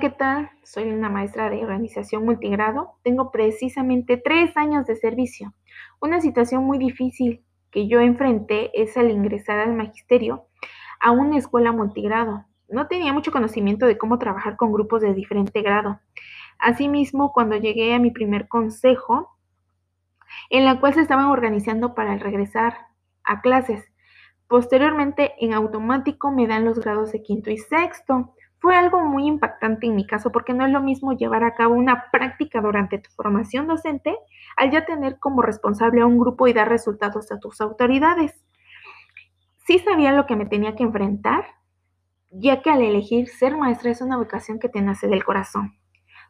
¿Qué tal? Soy una maestra de organización multigrado. Tengo precisamente tres años de servicio. Una situación muy difícil que yo enfrenté es al ingresar al magisterio a una escuela multigrado. No tenía mucho conocimiento de cómo trabajar con grupos de diferente grado. Asimismo, cuando llegué a mi primer consejo, en la cual se estaban organizando para regresar a clases, posteriormente en automático me dan los grados de quinto y sexto fue algo muy impactante en mi caso porque no es lo mismo llevar a cabo una práctica durante tu formación docente al ya tener como responsable a un grupo y dar resultados a tus autoridades. Sí sabía lo que me tenía que enfrentar, ya que al elegir ser maestra es una vocación que te nace del corazón.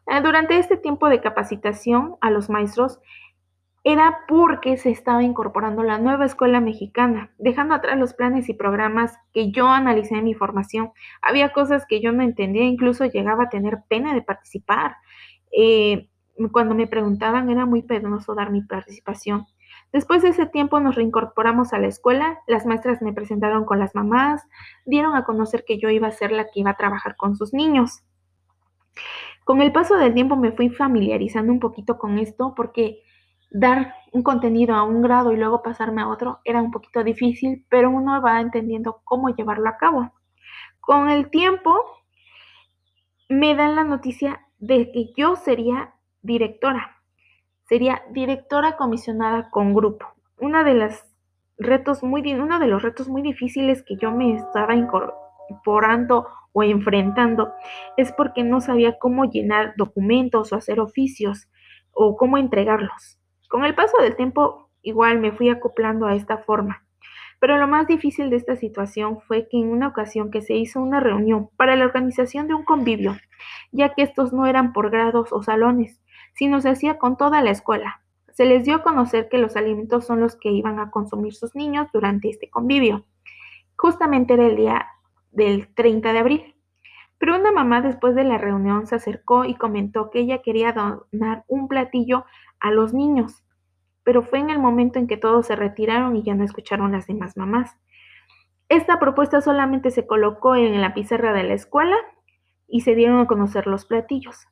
Eh, durante este tiempo de capacitación a los maestros era porque se estaba incorporando la nueva escuela mexicana, dejando atrás los planes y programas que yo analicé en mi formación. Había cosas que yo no entendía, incluso llegaba a tener pena de participar. Eh, cuando me preguntaban era muy penoso dar mi participación. Después de ese tiempo nos reincorporamos a la escuela, las maestras me presentaron con las mamás, dieron a conocer que yo iba a ser la que iba a trabajar con sus niños. Con el paso del tiempo me fui familiarizando un poquito con esto porque dar un contenido a un grado y luego pasarme a otro era un poquito difícil, pero uno va entendiendo cómo llevarlo a cabo. Con el tiempo me dan la noticia de que yo sería directora, sería directora comisionada con grupo. De las retos muy, uno de los retos muy difíciles que yo me estaba incorporando o enfrentando es porque no sabía cómo llenar documentos o hacer oficios o cómo entregarlos. Con el paso del tiempo, igual me fui acoplando a esta forma. Pero lo más difícil de esta situación fue que en una ocasión que se hizo una reunión para la organización de un convivio, ya que estos no eran por grados o salones, sino se hacía con toda la escuela. Se les dio a conocer que los alimentos son los que iban a consumir sus niños durante este convivio. Justamente era el día del 30 de abril. Pero una mamá después de la reunión se acercó y comentó que ella quería donar un platillo a los niños, pero fue en el momento en que todos se retiraron y ya no escucharon las demás mamás. Esta propuesta solamente se colocó en la pizarra de la escuela y se dieron a conocer los platillos.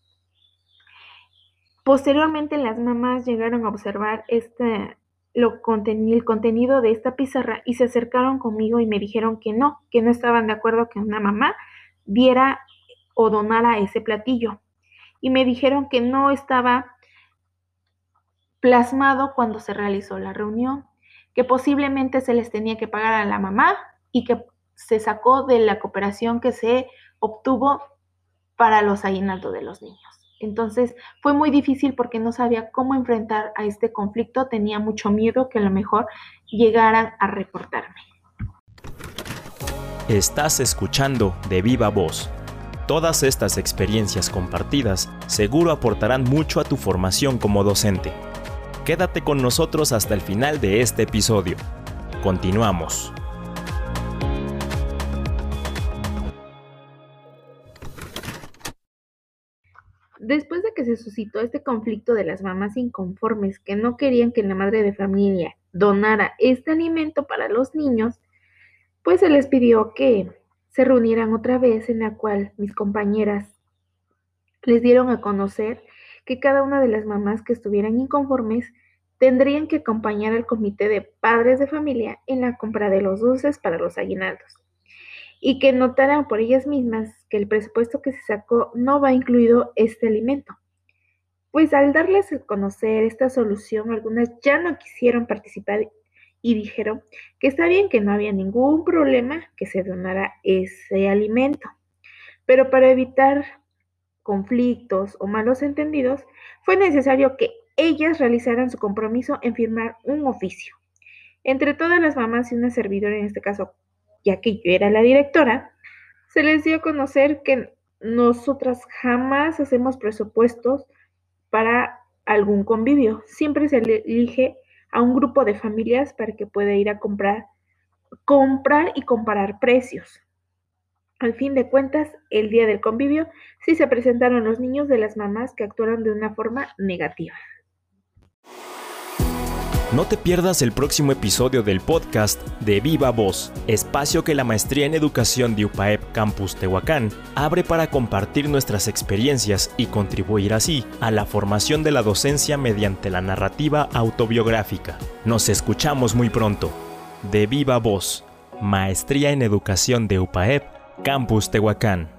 Posteriormente las mamás llegaron a observar este, lo el contenido de esta pizarra y se acercaron conmigo y me dijeron que no, que no estaban de acuerdo que una mamá diera o donara ese platillo. Y me dijeron que no estaba plasmado cuando se realizó la reunión, que posiblemente se les tenía que pagar a la mamá y que se sacó de la cooperación que se obtuvo para los aguinaldos de los niños. Entonces fue muy difícil porque no sabía cómo enfrentar a este conflicto, tenía mucho miedo que a lo mejor llegaran a reportarme. Estás escuchando de viva voz. Todas estas experiencias compartidas seguro aportarán mucho a tu formación como docente. Quédate con nosotros hasta el final de este episodio. Continuamos. Después de que se suscitó este conflicto de las mamás inconformes que no querían que la madre de familia donara este alimento para los niños, pues se les pidió que se reunieran otra vez en la cual mis compañeras les dieron a conocer que cada una de las mamás que estuvieran inconformes tendrían que acompañar al comité de padres de familia en la compra de los dulces para los aguinaldos y que notaran por ellas mismas que el presupuesto que se sacó no va incluido este alimento. Pues al darles a conocer esta solución, algunas ya no quisieron participar y dijeron que está bien que no había ningún problema que se donara ese alimento. Pero para evitar conflictos o malos entendidos, fue necesario que ellas realizaran su compromiso en firmar un oficio. Entre todas las mamás y una servidora, en este caso, ya que yo era la directora, se les dio a conocer que nosotras jamás hacemos presupuestos para algún convivio. Siempre se elige a un grupo de familias para que pueda ir a comprar, comprar y comparar precios. Al fin de cuentas, el día del convivio sí se presentaron los niños de las mamás que actuaron de una forma negativa. No te pierdas el próximo episodio del podcast de Viva Voz, espacio que la Maestría en Educación de UPAEP Campus Tehuacán abre para compartir nuestras experiencias y contribuir así a la formación de la docencia mediante la narrativa autobiográfica. Nos escuchamos muy pronto. De Viva Voz, Maestría en Educación de UPAEP Campus Tehuacán.